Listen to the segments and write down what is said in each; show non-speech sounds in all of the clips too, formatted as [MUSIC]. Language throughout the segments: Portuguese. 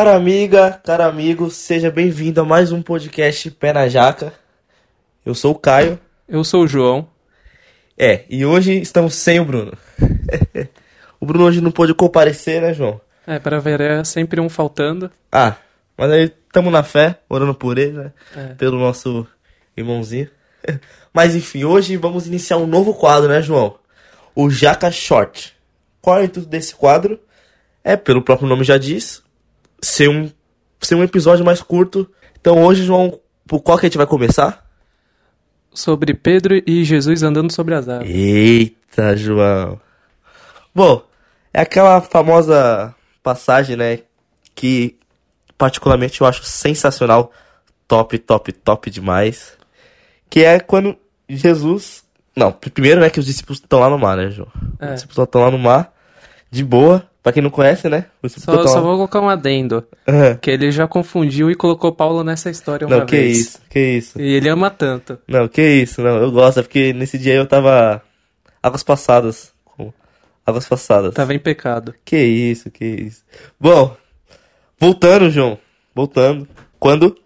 Cara amiga, cara amigo, seja bem-vindo a mais um podcast Pé na Jaca. Eu sou o Caio. Eu sou o João. É, e hoje estamos sem o Bruno. [LAUGHS] o Bruno hoje não pôde comparecer, né, João? É, para ver, é sempre um faltando. Ah, mas aí estamos na fé, orando por ele, né? É. Pelo nosso irmãozinho. [LAUGHS] Mas enfim, hoje vamos iniciar um novo quadro, né, João? O Jaca Short. Qual é o intuito desse quadro? É, pelo próprio nome já diz, ser um, ser um episódio mais curto. Então hoje, João, por qual que a gente vai começar? Sobre Pedro e Jesus andando sobre as águas. Eita, João. Bom, é aquela famosa passagem, né? Que particularmente eu acho sensacional. Top, top, top demais. Que é quando Jesus. Não, primeiro, né, que os discípulos estão lá no mar, né, João? É. Os discípulos estão lá no mar, de boa. Pra quem não conhece, né? Só, só vou colocar um adendo. Aham. Que ele já confundiu e colocou Paulo nessa história uma Não, que vez. isso, que isso. E ele ama tanto. Não, que isso, não. Eu gosto, é porque nesse dia eu tava. Águas passadas. Águas passadas. Tava em pecado. Que isso, que isso. Bom, voltando, João. Voltando. Quando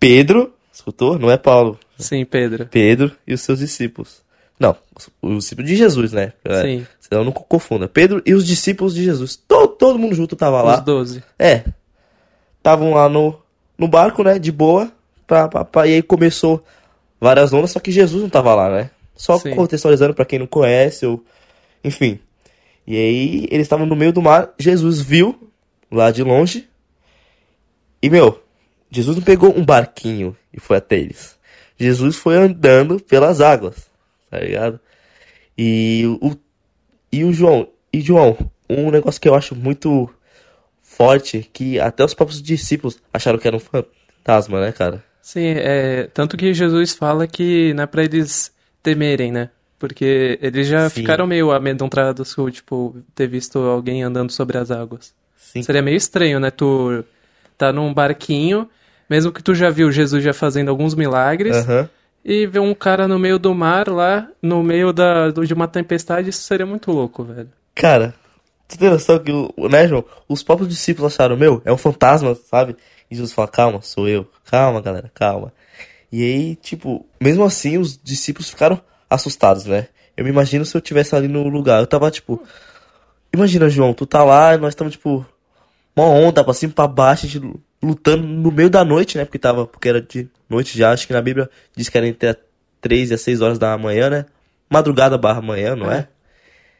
Pedro, escutou? Não é Paulo. Sim, Pedro. Pedro e os seus discípulos. Não, os, os discípulos de Jesus, né? É, Sim. Senão não confunda. Pedro e os discípulos de Jesus. Todo, todo mundo junto tava lá. Os doze. É. Estavam lá no, no barco, né? De boa. Pra, pra, pra- e aí começou várias ondas, só que Jesus não tava lá, né? Só Sim. contextualizando pra quem não conhece, ou. Enfim. E aí eles estavam no meio do mar. Jesus viu lá de longe. E, meu, Jesus não pegou um barquinho e foi até eles. Jesus foi andando pelas águas, tá ligado? E o, e o João, e João, um negócio que eu acho muito forte, que até os próprios discípulos acharam que era um fantasma, né, cara? Sim, é. Tanto que Jesus fala que não é pra eles temerem, né? Porque eles já Sim. ficaram meio amedrontados com, tipo, ter visto alguém andando sobre as águas. Sim. Seria meio estranho, né? Tu tá num barquinho, mesmo que tu já viu Jesus já fazendo alguns milagres, Aham. E ver um cara no meio do mar lá, no meio da, de uma tempestade, isso seria muito louco, velho. Cara, tu tem noção que, né, João? Os próprios discípulos acharam, meu, é um fantasma, sabe? E Jesus fala, calma, sou eu. Calma, galera, calma. E aí, tipo, mesmo assim, os discípulos ficaram assustados, né? Eu me imagino se eu tivesse ali no lugar. Eu tava, tipo. Imagina, João, tu tá lá, nós estamos, tipo, uma onda pra cima, pra baixo, a gente lutando no meio da noite, né? Porque tava, porque era de noite já, acho que na Bíblia diz que era entre as 3 e as 6 horas da manhã, né? Madrugada barra manhã, não é?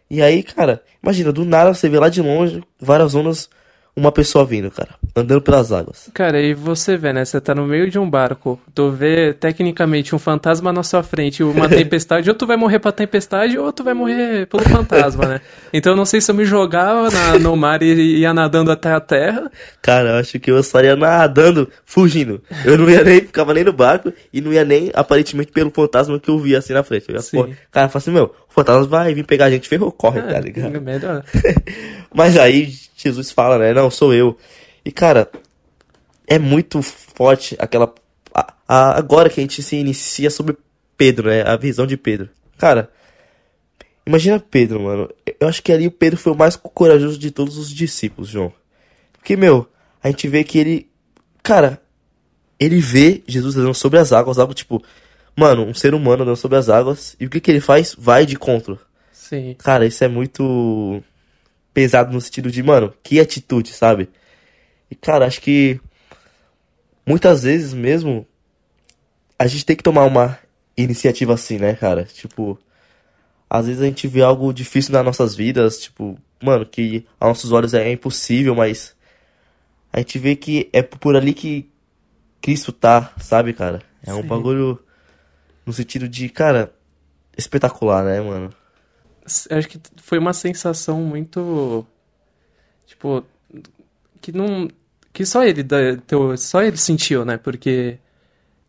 E aí, cara, imagina, do nada você vê lá de longe, várias ondas, uma pessoa vindo, cara, andando pelas águas. Cara, e você vê, né? Você tá no meio de um barco, tu vê tecnicamente um fantasma na sua frente uma [LAUGHS] tempestade, ou tu vai morrer pra tempestade ou tu vai morrer pelo fantasma, né? [LAUGHS] Então eu não sei se eu me jogava na- no mar e ia nadando até a terra. Cara, eu acho que eu estaria nadando, fugindo. Eu não ia nem, ficava nem no barco e não ia nem, aparentemente, pelo fantasma que eu via assim na frente. Eu ia, pô, cara, eu assim, meu, o fantasma vai vir pegar a gente, ferrou, corre, É, tá ligado? melhor. [LAUGHS] Mas aí Jesus fala, né? Não, sou eu. E cara, é muito forte aquela. a- a- agora que a gente se inicia sobre Pedro, né? A visão de Pedro. Cara, imagina Pedro, mano. Eu acho que ali o Pedro foi o mais corajoso de todos os discípulos, João. Porque, meu, a gente vê que ele. Cara, ele vê Jesus andando sobre as águas, algo tipo. Mano, um ser humano andando sobre as águas. E o que que ele faz? Vai de contra. Sim. Cara, isso é muito pesado no sentido de, mano, que atitude, sabe? E, cara, acho que muitas vezes mesmo a gente tem que tomar uma iniciativa assim, né, cara? Tipo, às vezes a gente vê algo difícil nas nossas vidas, tipo, mano, que aos nossos olhos é impossível, mas a gente vê que é por ali que Cristo tá, sabe, cara? É um Sim. bagulho no sentido de, cara, espetacular, né, mano? Acho que foi uma sensação muito. Tipo. Que não. Que só ele, dá- teu- só ele sentiu, né? Porque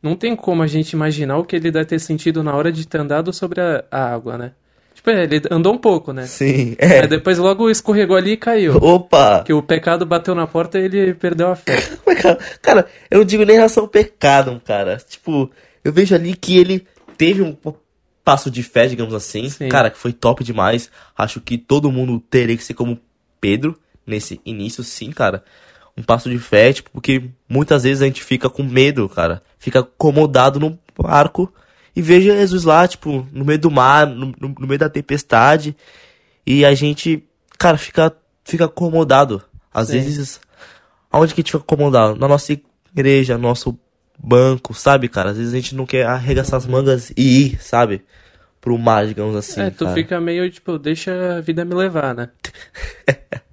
não tem como a gente imaginar o que ele deve ter sentido na hora de ter andado sobre a, a água, né? Tipo, ele andou um pouco, né? Sim, é. Aí depois logo escorregou ali e caiu. Opa! Que o pecado bateu na porta e ele perdeu a fé. [LAUGHS] Mas, Cara, cara, eu não digo nem em relação ao pecado, cara. Tipo, eu vejo ali que ele teve um passo de fé, digamos assim. Sim. Cara, que foi top demais. Acho que todo mundo teria que ser como Pedro nesse início, sim, cara. Um passo de fé, tipo, porque muitas vezes a gente fica com medo, cara. Fica acomodado no barco e vê Jesus lá, tipo, no meio do mar, no, no, no meio da tempestade. E a gente, cara, fica, fica acomodado. Às Sim. vezes, aonde que a gente fica acomodado? Na nossa igreja, nosso banco, sabe, cara? Às vezes a gente não quer arregaçar as mangas e ir, sabe? Pro mar, digamos assim. é, tu cara. fica meio tipo, deixa a vida me levar, né? [LAUGHS]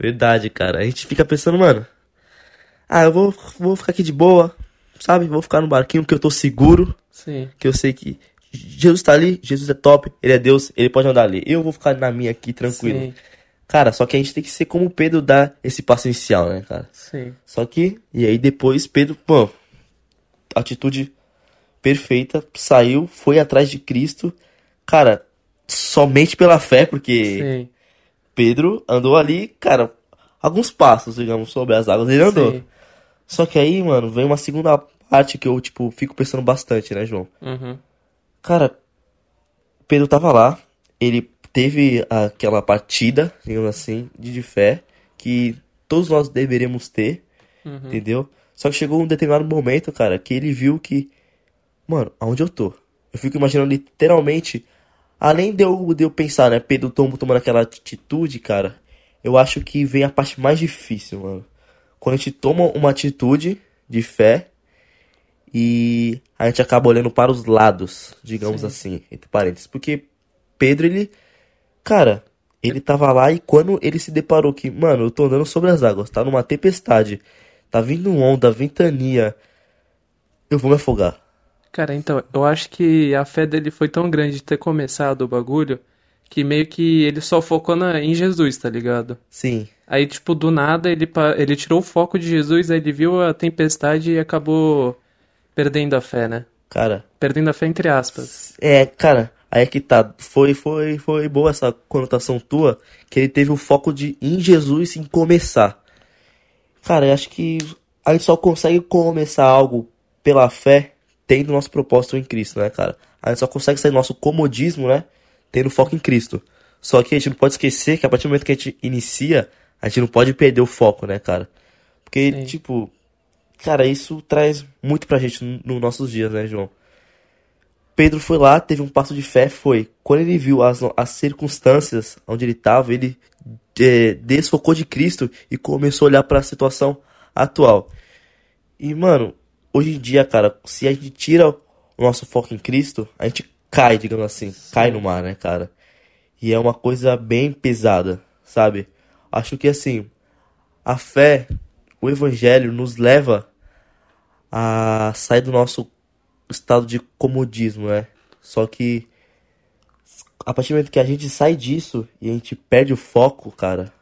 Verdade, cara. A gente fica pensando, mano. Ah, eu vou, vou ficar aqui de boa, sabe? Vou ficar no barquinho porque eu tô seguro. Sim. Que eu sei que Jesus tá ali, Jesus é top, ele é Deus, ele pode andar ali. Eu vou ficar na minha aqui, tranquilo. Sim, Cara, só que a gente tem que ser como Pedro dá esse passo inicial, né, cara? sim. Só que, e aí depois Pedro, pô, atitude perfeita, saiu, foi atrás de Cristo. Cara, somente pela fé, porque Sim. Pedro andou ali, cara, alguns passos, digamos, sobre as águas. Ele andou. Sim. Só que aí, mano, vem uma segunda parte que eu, tipo, fico pensando bastante, né, João? Uhum. Cara, Pedro tava lá, ele teve aquela partida, digamos assim, de, fé, que todos nós deveríamos ter, Uhum. entendeu? Só que chegou um determinado momento, cara, que ele viu que, mano, aonde eu tô? Eu fico imaginando literalmente, além de eu, de eu pensar, né, Pedro tom- tomando aquela atitude, cara, eu acho que vem a parte mais difícil, mano. Quando a gente toma uma atitude de fé e a gente acaba olhando para os lados, digamos Sim. assim, entre parênteses. Porque Pedro, ele, cara, ele tava lá e quando ele se deparou que, mano, eu tô andando sobre as águas, tá numa tempestade, tá vindo onda, ventania, eu vou me afogar. Cara, então, eu acho que a fé dele foi tão grande de ter começado o bagulho que meio que ele só focou na, em Jesus, tá ligado? Sim, Aí, tipo, do nada ele, ele tirou o foco de Jesus, aí ele viu a tempestade e acabou perdendo a fé, né? cara, Perdendo a fé entre aspas. é, cara, aí é que tá, foi, foi, foi boa essa conotação tua, que ele teve o foco de em Jesus em começar. Cara, eu acho que a gente só consegue começar algo pela fé tendo nosso propósito em Cristo, né, cara? A gente só consegue sair do nosso comodismo, né? Tendo foco em Cristo. Só que a gente não pode esquecer que a partir do momento que a gente inicia, a gente não pode perder o foco, né, cara? Porque, Sim. tipo, cara, isso traz muito pra gente no- nos nossos dias, né, João? Pedro foi lá, teve um passo de fé, foi. Quando ele viu as, as circunstâncias onde ele estava, ele eh, desfocou de Cristo e começou a olhar para a situação atual. E, mano, hoje em dia, cara, se a gente tira o nosso foco em Cristo, a gente cai, digamos assim, cai no mar, né, cara? E é uma coisa bem pesada, sabe? Acho que, assim, a fé, o evangelho nos leva a sair do nosso estado de comodismo, né? Só que a partir do momento que a gente sai disso e a gente perde o foco, cara,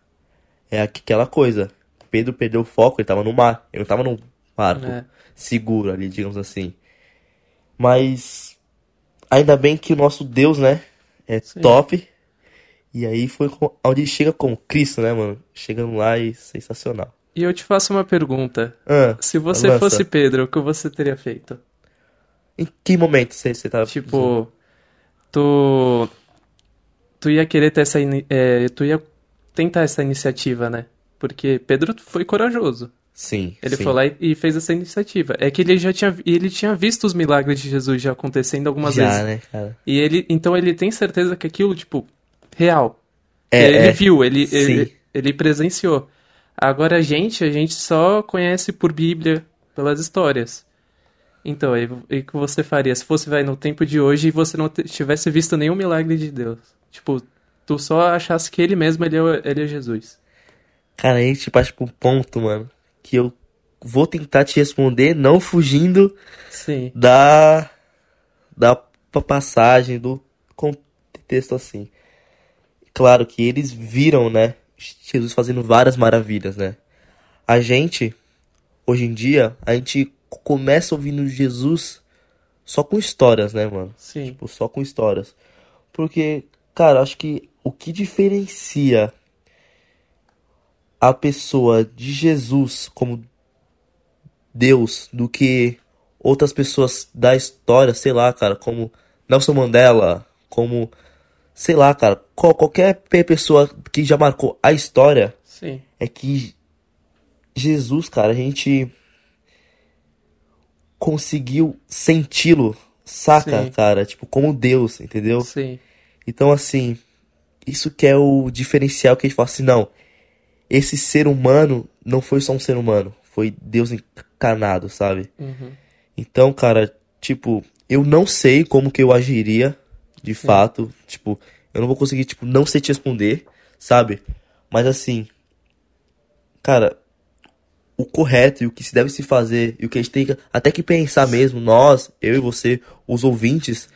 é aquela coisa. Pedro perdeu o foco, ele tava no mar, ele não tava num barco É. seguro ali, digamos assim. Mas ainda bem que o nosso Deus, né, é Sim. top. E aí foi onde chega com Cristo, né, mano? Chegando lá e sensacional. E eu te faço uma pergunta. Ah, Se você lança. fosse Pedro, o que você teria feito? Em que momento você, você tá Tipo, tu. Tu ia querer ter essa. é, tu ia tentar essa iniciativa, né? Porque Pedro foi corajoso. Sim, Ele sim. foi lá e, fez essa iniciativa. É que ele já tinha, ele tinha visto os milagres de Jesus já acontecendo algumas Já, vezes. né, cara? E ele, então ele tem certeza que aquilo, tipo, real. É, ele é. viu, ele, ele, ele presenciou. Agora a gente, a gente só conhece por Bíblia, pelas histórias. Então, e o que você faria se fosse, vai, no tempo de hoje e você não tivesse visto nenhum milagre de Deus? Tipo, tu só achasse que ele mesmo, ele é, ele é Jesus. Cara, a gente parte pra um ponto, mano, que eu vou tentar te responder não fugindo Sim, da da pa- passagem do contexto assim. Claro que eles viram, né, Jesus fazendo várias maravilhas, né? A gente hoje em dia, a gente começa ouvindo Jesus só com histórias, né, mano? sim, Tipo, só com histórias. Porque, cara, acho que o que diferencia a pessoa de Jesus como Deus do que outras pessoas da história, sei lá, cara, como Nelson Mandela, como, sei lá, cara, qual- qualquer pe- pessoa que já marcou a história sim, é que Jesus, cara, a gente conseguiu senti-lo, saca, Sim. cara? Tipo, como Deus, entendeu? Sim. Então, assim, isso que é o diferencial que a gente fala assim, não, esse ser humano não foi só um ser humano, foi Deus encarnado, sabe? Uhum. Então, cara, tipo, eu não sei como que eu agiria, de fato, tipo, eu não vou conseguir, tipo, não sei te responder, sabe? Mas assim, cara, o correto e o que se deve se fazer e o que a gente tem que, até que pensar mesmo, nós, eu e você, os ouvintes,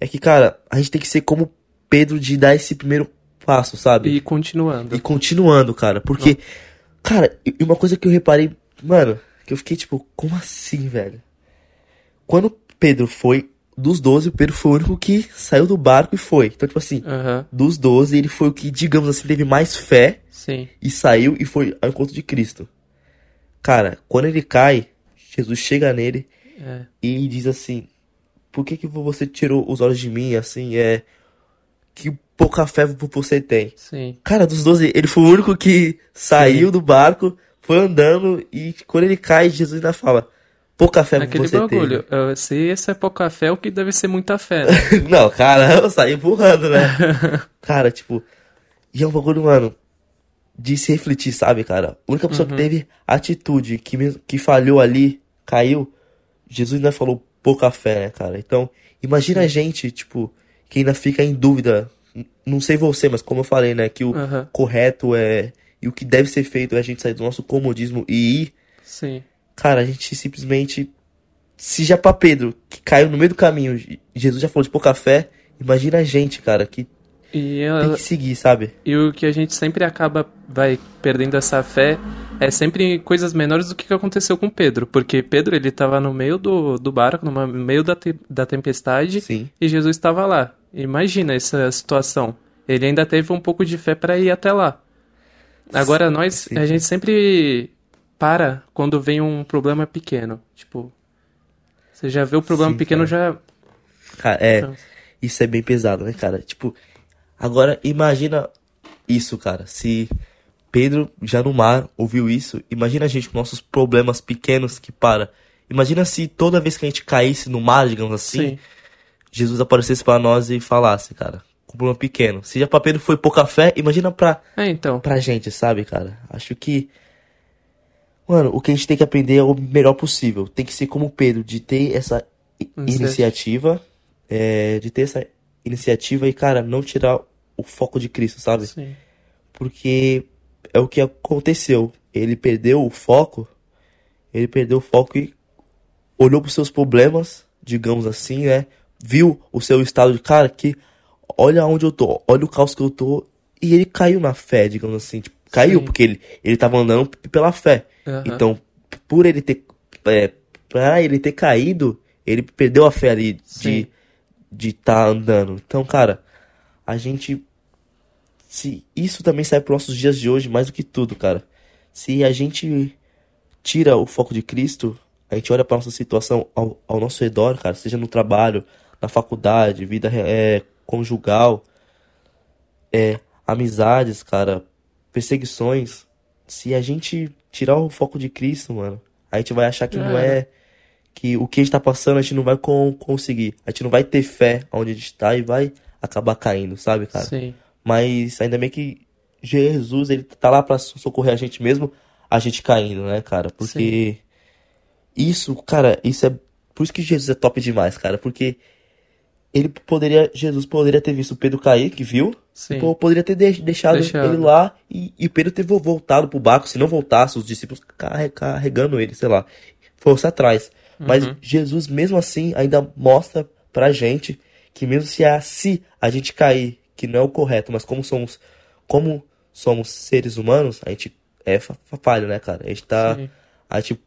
é que, cara, a gente tem que ser como Pedro de dar esse primeiro passo, sabe? E continuando. E continuando, cara. Porque, cara, e uma coisa que eu reparei, mano, que eu fiquei tipo, como assim, velho? Quando Pedro foi dos 12, o Pedro foi o único que saiu do barco e foi. Então, tipo assim, Aham. dos 12, ele foi o que, digamos assim, teve mais fé Sim. e saiu e foi ao encontro de Cristo. Cara, quando ele cai, Jesus chega nele É. e diz assim: Por que que você tirou os olhos de mim? Assim, é. Que pouca fé você tem. Sim. Cara, dos 12, ele foi o único que saiu do barco, foi andando e quando ele cai, Jesus ainda fala: Pouca fé Aquele você bagulho. eh, Se esse é pouca fé, o que deve ser muita fé, né? teve. [LAUGHS] Não, cara, [LAUGHS] eu saí empurrando, né? [LAUGHS] cara, tipo. E é um bagulho, mano, de se refletir, sabe, cara? A única pessoa que teve atitude, que, mesmo, que falhou ali, caiu, Jesus ainda falou pouca fé, né, cara? Então, imagina a gente, tipo, que ainda fica em dúvida. Não sei você, mas como eu falei, né, que o correto é. E o que deve ser feito é a gente sair do nosso comodismo e ir. Sim. Cara, a gente simplesmente. Se já pra Pedro, que caiu no meio do caminho, Jesus já falou de pouca fé, imagina a gente, cara, que E, tem ela- que seguir, sabe? e o que a gente sempre acaba, vai perdendo essa fé é sempre coisas menores do que aconteceu com Pedro. Porque Pedro, ele tava no meio do, do barco, no meio da, te- da tempestade, Sim. e Jesus estava lá. Imagina essa situação. Ele ainda teve um pouco de fé para ir até lá. Agora nós, sim. a gente sempre para quando vem um problema pequeno. Tipo, você já vê o problema Sim, pequeno cara. já Cara, é. Então. Isso é bem pesado, né, cara? Tipo, agora imagina isso, cara. Se Pedro, já no mar, ouviu isso, imagina a gente com nossos problemas pequenos que para. Imagina se toda vez que a gente caísse no mar, digamos assim, Sim. Jesus aparecesse pra nós e falasse, cara, com um problema pequeno. Se já pra Pedro foi pouca fé, imagina pra, É, então. pra gente, sabe, cara? Acho que. Mano, o que a gente tem que aprender é o melhor possível. Tem que ser como Pedro, de ter essa iniciativa, é, de ter essa iniciativa e, cara, não tirar o foco de Cristo, sabe? Sim. Porque é o que aconteceu. Ele perdeu o foco, ele perdeu o foco e olhou pros seus problemas, digamos assim, né? Viu o seu estado de cara que olha onde eu tô, olha o caos que eu tô, e ele caiu na fé, digamos assim, tipo, caiu Sim. porque ele ele tava andando pela fé. Aham. Então, por ele ter é, para ele ter caído, ele perdeu a fé ali Sim. de de tá andando. Então, cara, a gente se isso também sai para nossos dias de hoje mais do que tudo, cara. Se a gente tira o foco de Cristo, a gente olha para nossa situação ao, ao nosso redor, cara, seja no trabalho, na faculdade, vida é, conjugal, é, amizades, cara, perseguições. Se a gente tirar o foco de Cristo, mano, a gente vai achar que não É. é que o que a gente tá passando a gente não vai con- conseguir. A gente não vai ter fé onde a gente tá e vai acabar caindo, sabe, cara? Sim. Mas ainda bem que Jesus, ele tá lá pra socorrer a gente mesmo, a gente caindo, né, cara? Porque isso, cara, isso é por isso que Jesus é top demais, cara, porque ele poderia, Jesus poderia ter visto o Pedro cair, que viu, Sim. Pô, poderia ter de- deixado, Deixado. ele lá e, e Pedro ter vo- voltado pro barco. Se não voltasse, os discípulos carre- carregando ele, sei lá, fosse atrás. Mas Uhum. Jesus, mesmo assim, ainda mostra pra gente que mesmo se a, se a gente cair, que não é o correto, mas como somos, como somos seres humanos, a gente é fa- fa- falho, né, cara? A gente tá, Sim. a gente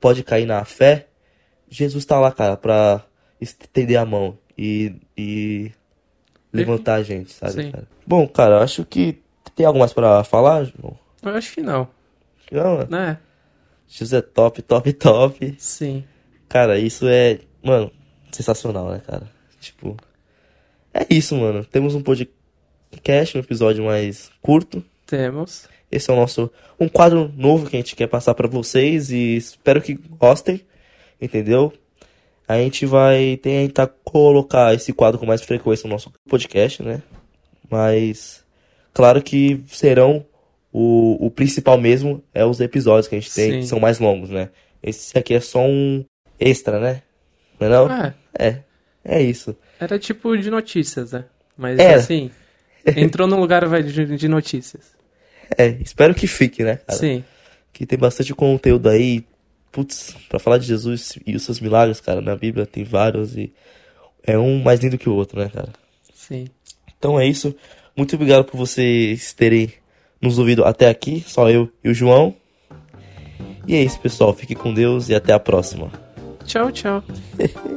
pode cair na fé. Jesus tá lá, cara, pra estender a mão e, e levantar a gente, sabe, Sim. cara? Bom, cara, eu acho que tem algo mais pra falar, João? Eu acho que não. Não, né? Né? Jesus é top, top, top. Sim. Cara, isso é, mano, sensacional, né, cara? Tipo, é isso, mano. Temos um podcast, um episódio mais curto. Temos. Esse é o nosso um quadro novo que a gente quer passar para vocês e espero que gostem, entendeu? A gente vai tentar colocar esse quadro com mais frequência no nosso podcast, né? Mas claro que serão o, o principal mesmo é os episódios que a gente tem, Sim. que são mais longos, né? Esse aqui é só um extra, né? Não é não? É, É. É isso. era tipo de notícias, né? Mas Era. assim, entrou num lugar de notícias. É, espero que fique, né, cara? Sim, Que tem bastante conteúdo aí. Putz, pra falar de Jesus e os seus milagres, cara, na Bíblia tem vários e é um mais lindo que o outro, né, cara? sim. Então é isso. Muito obrigado por vocês terem nos ouvido até aqui. Só eu e o João. E é isso, pessoal. Fique com Deus e até a próxima. Tchau, tchau. [LAUGHS]